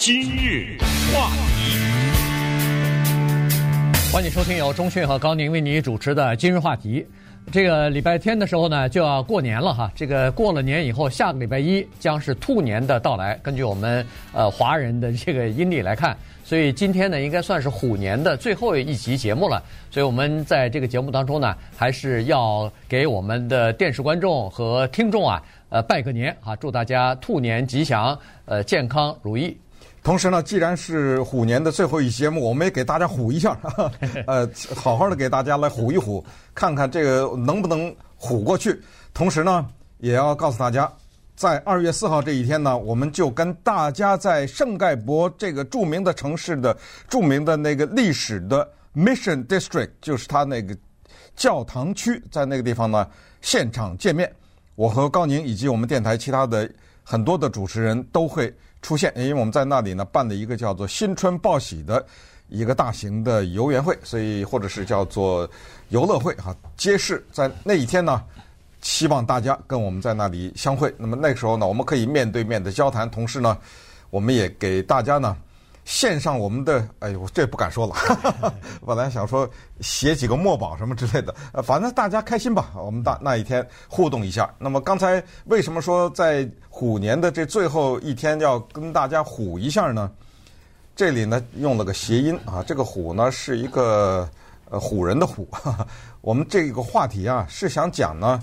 今日话题，欢迎收听由钟讯和高宁为你主持的今日话题。这个礼拜天的时候呢，就要过年了哈。这个过了年以后，下个礼拜一将是兔年的到来。根据我们呃华人的这个阴历来看，所以今天呢，应该算是虎年的最后一集节目了。所以我们在这个节目当中呢，还是要给我们的电视观众和听众啊，呃，拜个年啊，祝大家兔年吉祥，呃，健康如意。同时呢，既然是虎年的最后一节目，我们也给大家虎一下，呃，好好的给大家来虎一虎，看看这个能不能虎过去。同时呢，也要告诉大家，在二月四号这一天呢，我们就跟大家在圣盖博这个著名的城市的著名的那个历史的 Mission District，就是它那个教堂区，在那个地方呢现场见面。我和高宁以及我们电台其他的很多的主持人都会。出现，因为我们在那里呢办了一个叫做“新春报喜”的一个大型的游园会，所以或者是叫做游乐会哈，揭示在那一天呢，希望大家跟我们在那里相会。那么那个时候呢，我们可以面对面的交谈，同时呢，我们也给大家呢。献上我们的，哎呦，这不敢说了。本来想说写几个墨宝什么之类的，呃，反正大家开心吧。我们大那一天互动一下。那么刚才为什么说在虎年的这最后一天要跟大家虎一下呢？这里呢用了个谐音啊，这个虎呢是一个呃唬人的唬。我们这个话题啊是想讲呢，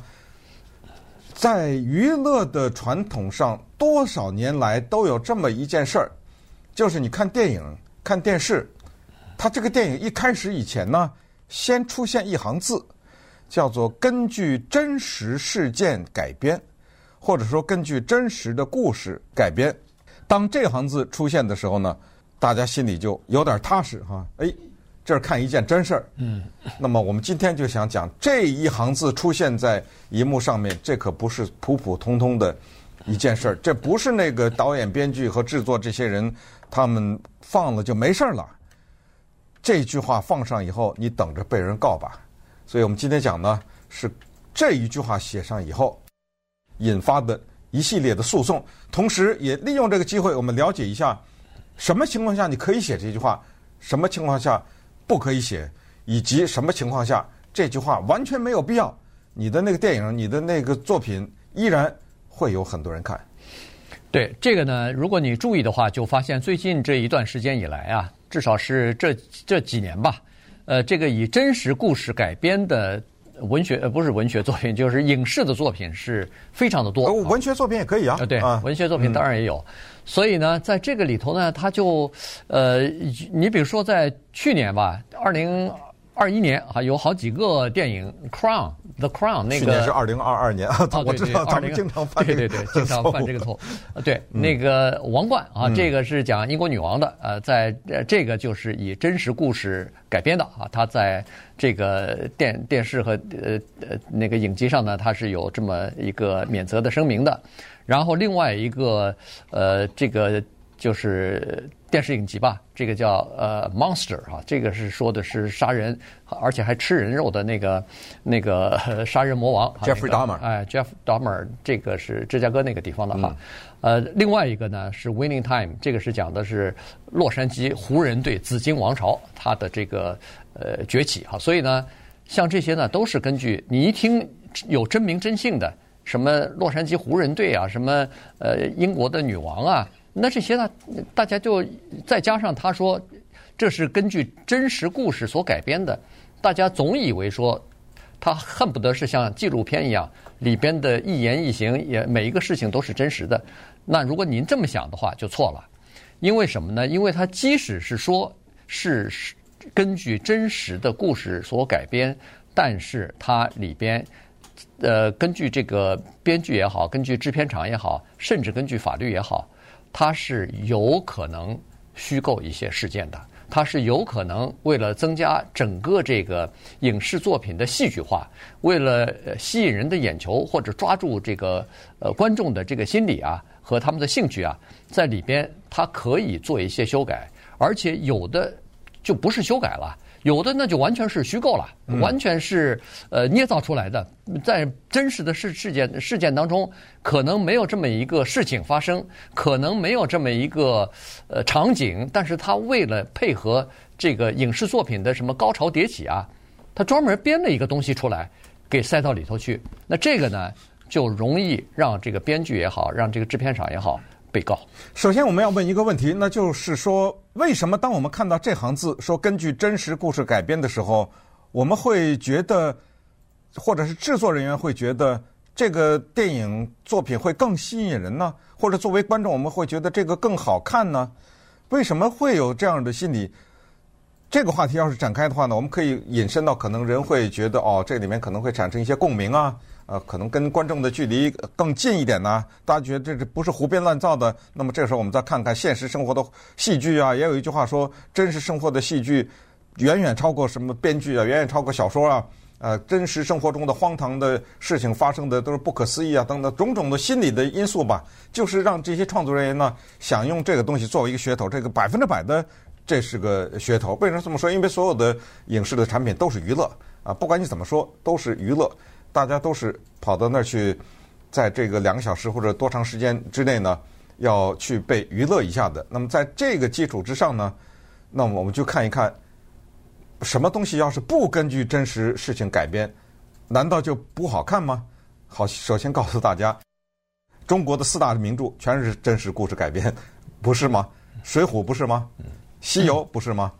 在娱乐的传统上，多少年来都有这么一件事儿。就是你看电影、看电视，它这个电影一开始以前呢，先出现一行字，叫做“根据真实事件改编”，或者说根据真实的故事改编。当这行字出现的时候呢，大家心里就有点踏实哈。哎，这是看一件真事儿。嗯。那么我们今天就想讲这一行字出现在荧幕上面，这可不是普普通通的一件事儿，这不是那个导演、编剧和制作这些人。他们放了就没事了，这句话放上以后，你等着被人告吧。所以我们今天讲呢，是这一句话写上以后引发的一系列的诉讼，同时也利用这个机会，我们了解一下什么情况下你可以写这句话，什么情况下不可以写，以及什么情况下这句话完全没有必要，你的那个电影、你的那个作品依然会有很多人看。对这个呢，如果你注意的话，就发现最近这一段时间以来啊，至少是这这几年吧，呃，这个以真实故事改编的文学呃不是文学作品，就是影视的作品是非常的多。文学作品也可以啊。对，文学作品当然也有。所以呢，在这个里头呢，他就呃，你比如说在去年吧，二零二一年啊，有好几个电影《Crown》。The Crown 那个去年是二零二二年啊，我知道他们经常犯这个对对对，经常犯这个错。对，那个王冠啊，这个是讲英国女王的，呃，在这个就是以真实故事改编的啊，它在这个电电视和呃呃那个影集上呢，它是有这么一个免责的声明的。然后另外一个呃，这个就是。电视影集吧，这个叫呃 Monster 啊，这个是说的是杀人，而且还吃人肉的那个那个 杀人魔王 Jeffrey Dahmer，哎，Jeff Dahmer，这个是芝加哥那个地方的哈。呃，另外一个呢是 Winning Time，这个是讲的是洛杉矶湖人队紫金王朝它的这个呃崛起哈。所以呢，像这些呢都是根据你一听有真名真姓的，什么洛杉矶湖人队啊，什么呃英国的女王啊。那这些呢，大家就再加上他说，这是根据真实故事所改编的，大家总以为说，他恨不得是像纪录片一样，里边的一言一行也每一个事情都是真实的。那如果您这么想的话，就错了。因为什么呢？因为他即使是说是根据真实的故事所改编，但是它里边，呃，根据这个编剧也好，根据制片厂也好，甚至根据法律也好。它是有可能虚构一些事件的，它是有可能为了增加整个这个影视作品的戏剧化，为了吸引人的眼球或者抓住这个呃观众的这个心理啊和他们的兴趣啊，在里边它可以做一些修改，而且有的就不是修改了，有的那就完全是虚构了，完全是呃捏造出来的，在真实的事事件事件当中，可能没有这么一个事情发生，可能没有这么一个呃场景，但是他为了配合这个影视作品的什么高潮迭起啊，他专门编了一个东西出来，给塞到里头去。那这个呢，就容易让这个编剧也好，让这个制片厂也好。被告，首先我们要问一个问题，那就是说，为什么当我们看到这行字说根据真实故事改编的时候，我们会觉得，或者是制作人员会觉得这个电影作品会更吸引人呢？或者作为观众，我们会觉得这个更好看呢？为什么会有这样的心理？这个话题要是展开的话呢，我们可以引申到可能人会觉得哦，这里面可能会产生一些共鸣啊。呃，可能跟观众的距离更近一点呢，大家觉得这是不是胡编乱造的？那么这时候我们再看看现实生活的戏剧啊，也有一句话说，真实生活的戏剧远远超过什么编剧啊，远远超过小说啊。呃，真实生活中的荒唐的事情发生的都是不可思议啊，等等种种的心理的因素吧，就是让这些创作人员呢想用这个东西作为一个噱头，这个百分之百的这是个噱头。为什么这么说？因为所有的影视的产品都是娱乐啊，不管你怎么说，都是娱乐。大家都是跑到那儿去，在这个两个小时或者多长时间之内呢，要去被娱乐一下的。那么在这个基础之上呢，那么我们就看一看，什么东西要是不根据真实事情改编，难道就不好看吗？好，首先告诉大家，中国的四大名著全是真实故事改编，不是吗？《水浒》不是吗？《西游》不是吗？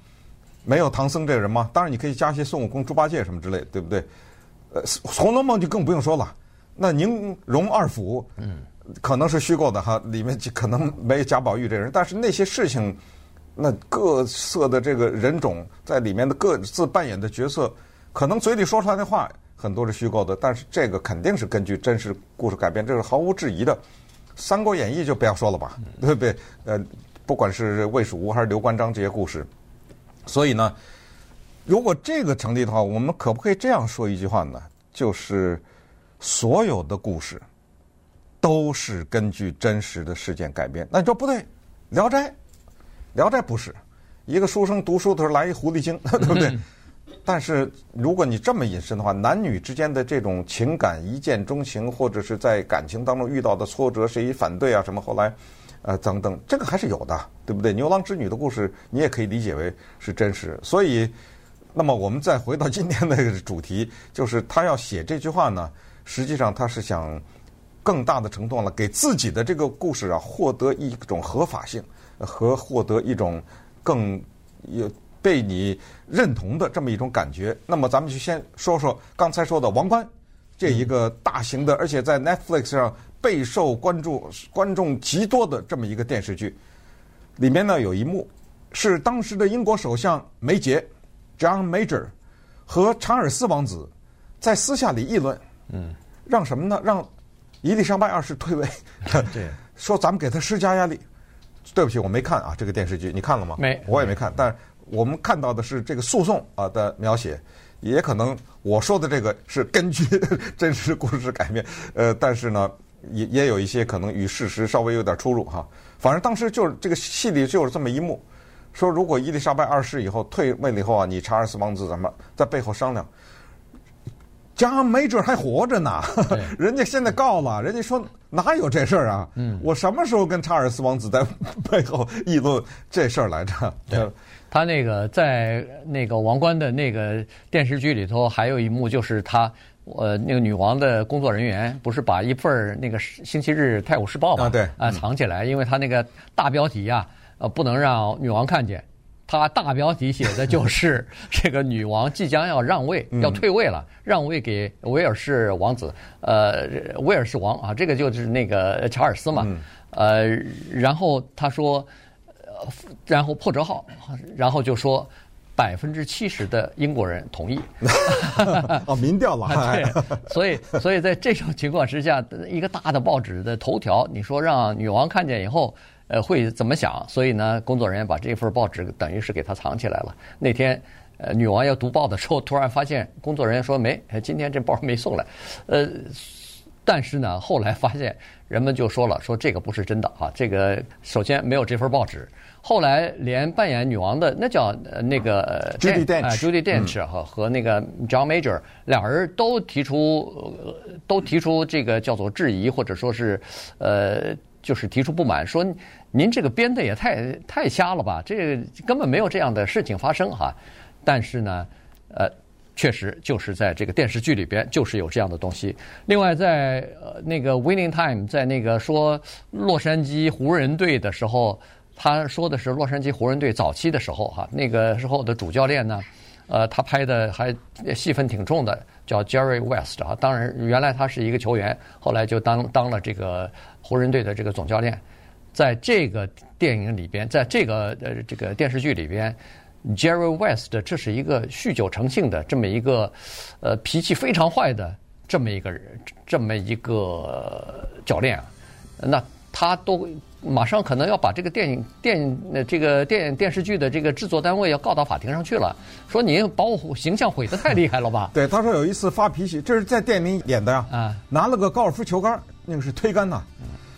没有唐僧这个人吗？当然你可以加些孙悟空、猪八戒什么之类，对不对？呃，《红楼梦》就更不用说了，那宁荣二府，嗯，可能是虚构的哈，里面可能没有贾宝玉这人，但是那些事情，那各色的这个人种在里面的各自扮演的角色，可能嘴里说出来的话很多是虚构的，但是这个肯定是根据真实故事改编，这是毫无质疑的。《三国演义》就不要说了吧，对不对？呃，不管是魏蜀吴还是刘关张这些故事，所以呢。如果这个成立的话，我们可不可以这样说一句话呢？就是所有的故事都是根据真实的事件改编。那你说不对，《聊斋》《聊斋》不是一个书生读书的时候来一狐狸精，对不对？但是如果你这么引申的话，男女之间的这种情感一见钟情，或者是在感情当中遇到的挫折，谁反对啊什么，后来呃等等，这个还是有的，对不对？牛郎织女的故事你也可以理解为是真实，所以。那么我们再回到今天的主题，就是他要写这句话呢，实际上他是想更大的程度了，给自己的这个故事啊获得一种合法性和获得一种更有被你认同的这么一种感觉。那么咱们就先说说刚才说的《王冠》这一个大型的，而且在 Netflix 上备受关注、观众极多的这么一个电视剧，里面呢有一幕是当时的英国首相梅杰。John Major 和查尔斯王子在私下里议论，嗯，让什么呢？让伊丽莎白二世退位。对，说咱们给他施加压力。对不起，我没看啊，这个电视剧你看了吗？没，我也没看。但我们看到的是这个诉讼啊的描写，也可能我说的这个是根据 真实故事改编。呃，但是呢，也也有一些可能与事实稍微有点出入哈。反正当时就是这个戏里就是这么一幕。说如果伊丽莎白二世以后退位了以后啊，你查尔斯王子怎么在背后商量家没准还活着呢，人家现在告了，人家说哪有这事儿啊？嗯，我什么时候跟查尔斯王子在 背后议论这事儿来着？对，他那个在那个王冠的那个电视剧里头，还有一幕就是他呃那个女王的工作人员不是把一份那个星期日泰晤士报嘛，对啊藏起来，因为他那个大标题呀。呃，不能让女王看见。他大标题写的就是 这个女王即将要让位，要退位了，让位给威尔士王子。呃，威尔士王啊，这个就是那个查尔斯嘛。呃，然后他说，呃，然后破折号，然后就说百分之七十的英国人同意。哦，民调了。对，所以，所以在这种情况之下，一个大的报纸的头条，你说让女王看见以后。呃，会怎么想？所以呢，工作人员把这份报纸等于是给他藏起来了。那天，呃，女王要读报的时候，突然发现工作人员说没，今天这包没送来。呃，但是呢，后来发现人们就说了，说这个不是真的啊。这个首先没有这份报纸，后来连扮演女王的那叫那个 Judi Dench，Judi Dench 和和那个 John Major 两人都提出都提出这个叫做质疑，或者说是呃就是提出不满，说您这个编的也太太瞎了吧，这个根本没有这样的事情发生哈。但是呢，呃。确实就是在这个电视剧里边，就是有这样的东西。另外在，呃那个 Winning Time，在那个说洛杉矶湖人队的时候，他说的是洛杉矶湖人队早期的时候哈，那个时候的主教练呢，呃，他拍的还戏份挺重的，叫 Jerry West 啊。当然，原来他是一个球员，后来就当当了这个湖人队的这个总教练。在这个电影里边，在这个呃这个电视剧里边。Jerry West，这是一个酗酒成性的这么一个，呃，脾气非常坏的这么一个人，这么一个教练啊。那他都马上可能要把这个电影电影这个电电视剧的这个制作单位要告到法庭上去了，说您把我形象毁得太厉害了吧？对，他说有一次发脾气，这是在电影里演的呀。啊，拿了个高尔夫球杆，那个是推杆呐，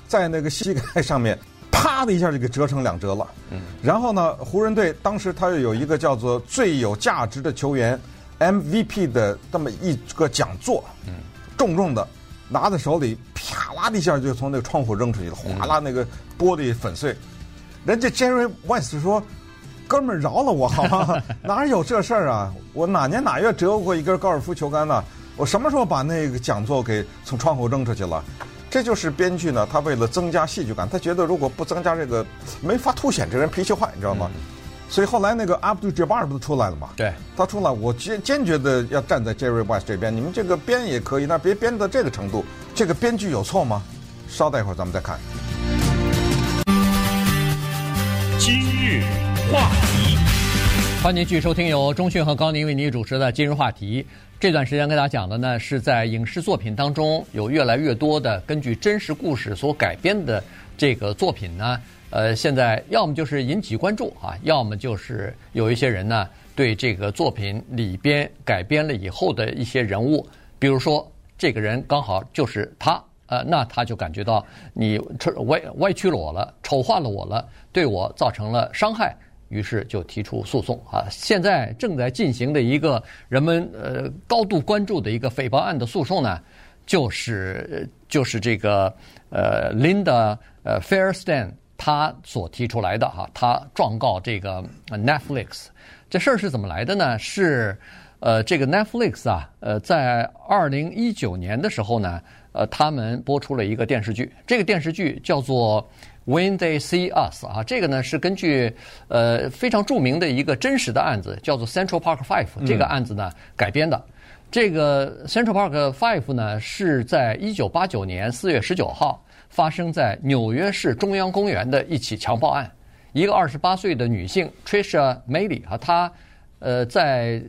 在那个膝盖上面。啪的一下就给折成两折了。嗯，然后呢，湖人队当时他又有一个叫做最有价值的球员 MVP 的这么一个讲座，嗯，重重的拿在手里，啪啦的一下就从那个窗户扔出去了，哗啦那个玻璃粉碎。人家 Jerry West 说：“哥们儿饶了我好吗？哪有这事儿啊？我哪年哪月折过一根高尔夫球杆呢？我什么时候把那个讲座给从窗户扔出去了？”这就是编剧呢，他为了增加戏剧感，他觉得如果不增加这个，没法凸显这个人脾气坏，你知道吗？嗯、所以后来那个 Abdul Jabbar 不是出来了吗？对，他出来，我坚坚决的要站在 Jerry West 这边。你们这个编也可以，那别编到这个程度。这个编剧有错吗？稍待一会儿咱们再看。今日话题，欢迎继续收听由钟讯和高宁为您主持的《今日话题》。这段时间跟大家讲的呢，是在影视作品当中有越来越多的根据真实故事所改编的这个作品呢，呃，现在要么就是引起关注啊，要么就是有一些人呢对这个作品里边改编了以后的一些人物，比如说这个人刚好就是他，呃，那他就感觉到你歪歪曲了我了，丑化了我了，对我造成了伤害。于是就提出诉讼啊！现在正在进行的一个人们呃高度关注的一个诽谤案的诉讼呢，就是就是这个呃 Linda 呃 Fairstein 他所提出来的哈，他状告这个 Netflix。这事儿是怎么来的呢？是呃这个 Netflix 啊呃在二零一九年的时候呢呃他们播出了一个电视剧，这个电视剧叫做。When they see us 啊，这个呢是根据呃非常著名的一个真实的案子，叫做 Central Park Five 这个案子呢改编的。这个 Central Park Five 呢是在一九八九年四月十九号发生在纽约市中央公园的一起强暴案。一个二十八岁的女性 Tricia Maylie 啊，她呃在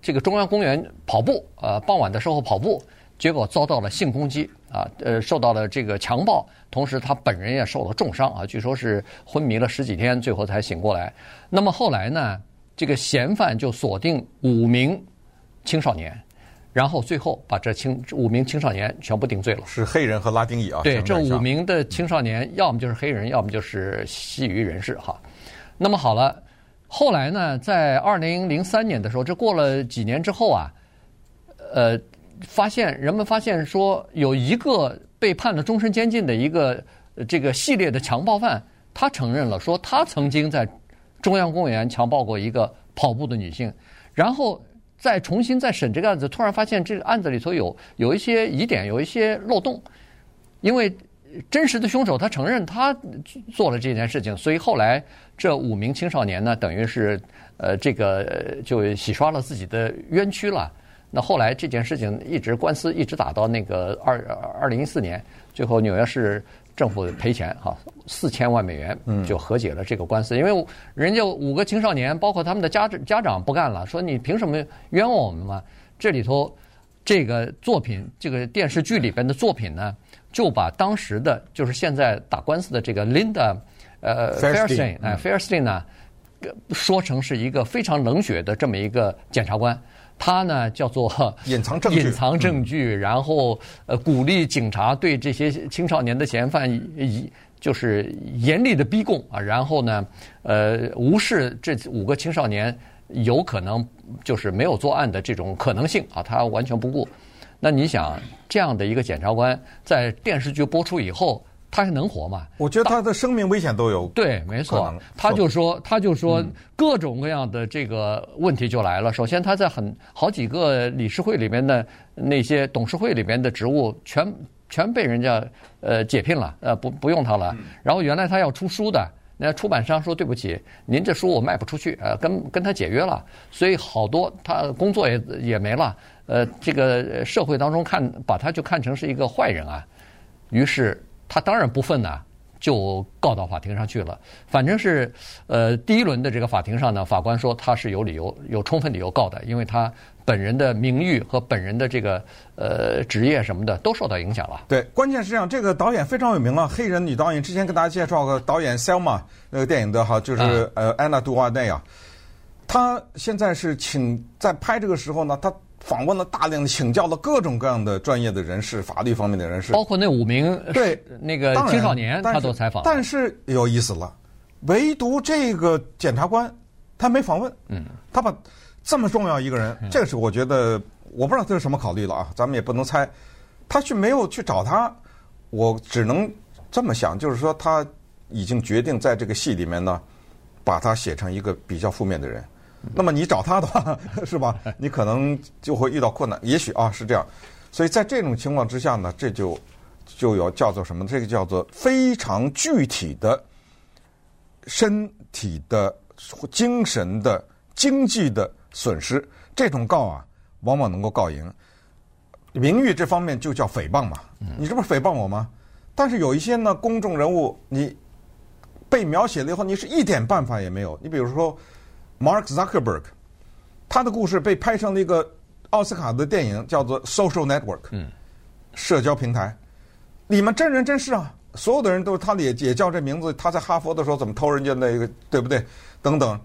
这个中央公园跑步，呃傍晚的时候跑步。结果遭到了性攻击啊，呃，受到了这个强暴，同时他本人也受了重伤啊，据说是昏迷了十几天，最后才醒过来。那么后来呢，这个嫌犯就锁定五名青少年，然后最后把这青五名青少年全部定罪了。是黑人和拉丁裔啊？对，这五名的青少年，要么就是黑人，要么就是西语人士哈。那么好了，后来呢，在二零零三年的时候，这过了几年之后啊，呃。发现人们发现说，有一个被判了终身监禁的一个这个系列的强暴犯，他承认了说他曾经在中央公园强暴过一个跑步的女性，然后再重新再审这个案子，突然发现这个案子里头有有一些疑点，有一些漏洞，因为真实的凶手他承认他做了这件事情，所以后来这五名青少年呢，等于是呃这个就洗刷了自己的冤屈了。那后来这件事情一直官司一直打到那个二二零一四年，最后纽约市政府赔钱哈，四千万美元就和解了这个官司。因为人家五个青少年，包括他们的家长家长不干了，说你凭什么冤枉我们嘛？这里头这个作品，这个电视剧里边的作品呢，就把当时的就是现在打官司的这个 Linda 呃 Fairstein 哎 Fairstein 呢，说成是一个非常冷血的这么一个检察官。他呢叫做 隐藏证据，隐藏证据，然后呃鼓励警察对这些青少年的嫌犯以就是严厉的逼供啊，然后呢，呃，无视这五个青少年有可能就是没有作案的这种可能性啊，他完全不顾。那你想，这样的一个检察官在电视剧播出以后，他还能活吗？我觉得他的生命危险都有。对，没错。他就说，他就说，各种各样的这个问题就来了。首先，他在很好几个理事会里面的那些董事会里面的职务全。全被人家呃解聘了，呃不不用他了。然后原来他要出书的，那出版商说对不起，您这书我卖不出去，呃跟跟他解约了，所以好多他工作也也没了。呃，这个社会当中看把他就看成是一个坏人啊，于是他当然不忿呐，就告到法庭上去了。反正是呃第一轮的这个法庭上呢，法官说他是有理由有充分理由告的，因为他。本人的名誉和本人的这个呃职业什么的都受到影响了。对，关键是这样，这个导演非常有名啊，黑人女导演。之前跟大家介绍过导演 Selma 那个电影的哈，就是、啊、呃安娜杜瓦内啊。他现在是请在拍这个时候呢，他访问了大量的请教了各种各样的专业的人士，法律方面的人士，包括那五名对那个青少年，他都采访。但是有意思了，唯独这个检察官他没访问，嗯，他把。这么重要一个人，这个是我觉得，我不知道他是什么考虑了啊，咱们也不能猜。他去没有去找他，我只能这么想，就是说他已经决定在这个戏里面呢，把他写成一个比较负面的人。那么你找他的话，是吧？你可能就会遇到困难。也许啊是这样，所以在这种情况之下呢，这就就有叫做什么？这个叫做非常具体的身体的、精神的、经济的。损失这种告啊，往往能够告赢。名誉这方面就叫诽谤嘛，你这不是诽谤我吗？但是有一些呢，公众人物你被描写了以后，你是一点办法也没有。你比如说，Mark Zuckerberg，他的故事被拍成了一个奥斯卡的电影，叫做《Social Network》，嗯社交平台，里面真人真事啊，所有的人都他也也叫这名字。他在哈佛的时候怎么偷人家那个，对不对？等等。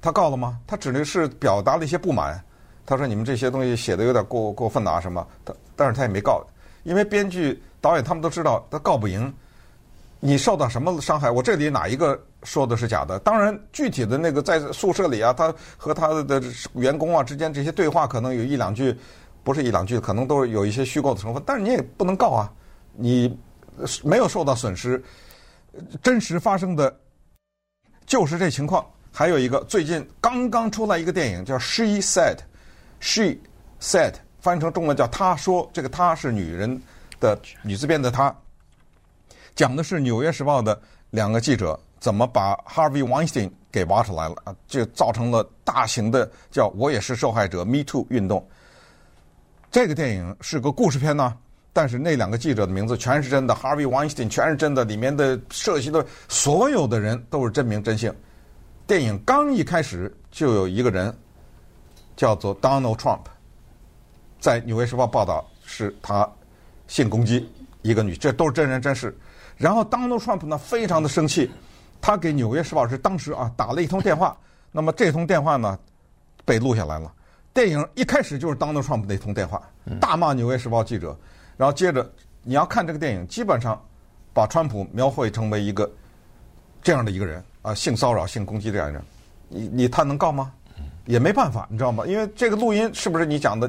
他告了吗？他只能是表达了一些不满。他说：“你们这些东西写的有点过过分啊，什么？”他但是他也没告，因为编剧、导演他们都知道他告不赢。你受到什么伤害？我这里哪一个说的是假的？当然，具体的那个在宿舍里啊，他和他的员工啊之间这些对话，可能有一两句，不是一两句，可能都是有一些虚构的成分。但是你也不能告啊，你没有受到损失，真实发生的就是这情况。还有一个最近刚刚出来一个电影叫《She Said》，She Said 翻译成中文叫“她说”，这个“她”是女人的女字边的“她”，讲的是《纽约时报》的两个记者怎么把 Harvey Weinstein 给挖出来了啊，就造成了大型的叫“我也是受害者 ”Me Too 运动。这个电影是个故事片呢，但是那两个记者的名字全是真的，Harvey Weinstein 全是真的，里面的涉及的所有的人都是真名真姓。电影刚一开始就有一个人叫做 Donald Trump，在《纽约时报》报道是他性攻击一个女，这都是真人真事。然后 Donald Trump 呢非常的生气，他给《纽约时报》是当时啊打了一通电话，那么这通电话呢被录下来了。电影一开始就是 Donald Trump 那通电话，大骂《纽约时报》记者，然后接着你要看这个电影，基本上把川普描绘成为一个这样的一个人。啊，性骚扰、性攻击这样的，你你他能告吗？也没办法，你知道吗？因为这个录音是不是你讲的，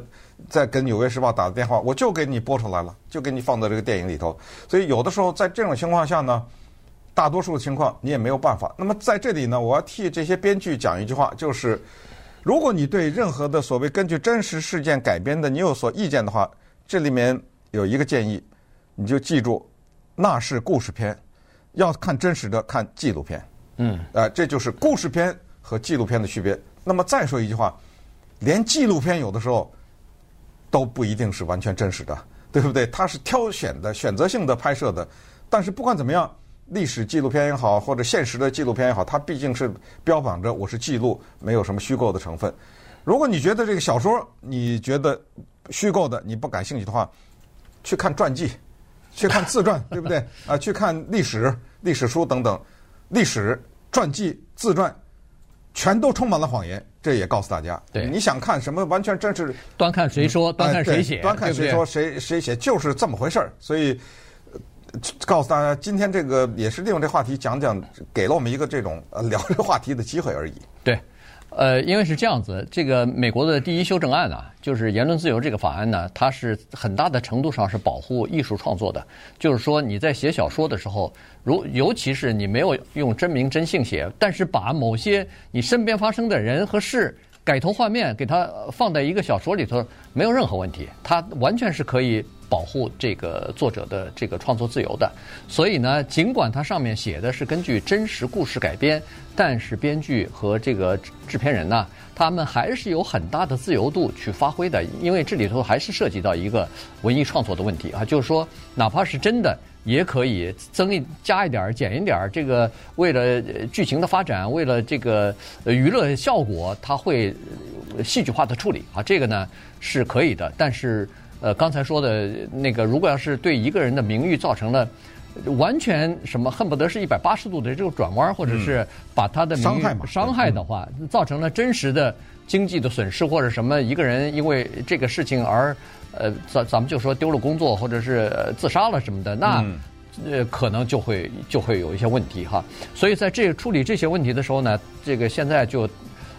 在跟《纽约时报》打的电话，我就给你播出来了，就给你放在这个电影里头。所以有的时候在这种情况下呢，大多数的情况你也没有办法。那么在这里呢，我要替这些编剧讲一句话，就是如果你对任何的所谓根据真实事件改编的你有所意见的话，这里面有一个建议，你就记住，那是故事片，要看真实的，看纪录片。嗯，呃，这就是故事片和纪录片的区别。那么再说一句话，连纪录片有的时候都不一定是完全真实的，对不对？它是挑选的、选择性的拍摄的。但是不管怎么样，历史纪录片也好，或者现实的纪录片也好，它毕竟是标榜着我是记录，没有什么虚构的成分。如果你觉得这个小说你觉得虚构的，你不感兴趣的话，去看传记，去看自传，对不对？啊，去看历史、历史书等等。历史传记、自传，全都充满了谎言。这也告诉大家，对，你想看什么完全真是，端看谁说，端看谁写，端看谁说谁谁写，就是这么回事儿。所以，告诉大家，今天这个也是利用这话题讲讲，给了我们一个这种 聊这个话题的机会而已。对。呃，因为是这样子，这个美国的第一修正案啊，就是言论自由这个法案呢，它是很大的程度上是保护艺术创作的。就是说你在写小说的时候，如尤其是你没有用真名真姓写，但是把某些你身边发生的人和事改头换面，给它放在一个小说里头，没有任何问题，它完全是可以。保护这个作者的这个创作自由的，所以呢，尽管它上面写的是根据真实故事改编，但是编剧和这个制片人呢，他们还是有很大的自由度去发挥的，因为这里头还是涉及到一个文艺创作的问题啊，就是说，哪怕是真的，也可以增一加一点儿、减一点儿，这个为了剧情的发展，为了这个娱乐效果，他会戏剧化的处理啊，这个呢是可以的，但是。呃，刚才说的那个，如果要是对一个人的名誉造成了完全什么恨不得是一百八十度的这个转弯，或者是把他的名誉伤害伤害的话，造成了真实的经济的损失或者什么，一个人因为这个事情而呃，咱咱们就说丢了工作或者是自杀了什么的，那呃可能就会就会有一些问题哈。所以在这处理这些问题的时候呢，这个现在就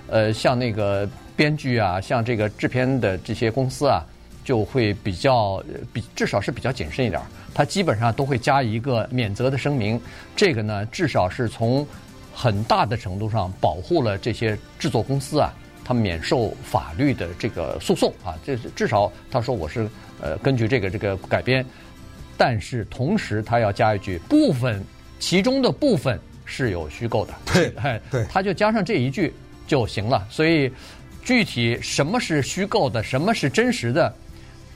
呃像那个编剧啊，像这个制片的这些公司啊。就会比较比至少是比较谨慎一点，他基本上都会加一个免责的声明。这个呢，至少是从很大的程度上保护了这些制作公司啊，他免受法律的这个诉讼啊。这是至少他说我是呃根据这个这个改编，但是同时他要加一句，部分其中的部分是有虚构的。对，对，他就加上这一句就行了。所以具体什么是虚构的，什么是真实的？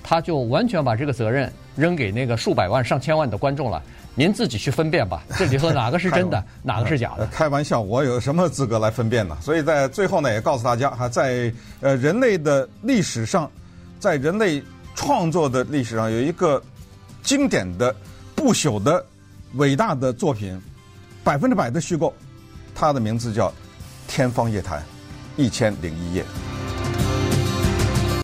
他就完全把这个责任扔给那个数百万、上千万的观众了，您自己去分辨吧。这里头哪个是真的，哪个是假的？开玩笑，我有什么资格来分辨呢？所以在最后呢，也告诉大家哈，在呃人类的历史上，在人类创作的历史上，有一个经典的、不朽的、伟大的作品，百分之百的虚构，它的名字叫《天方夜谭》，一千零一夜。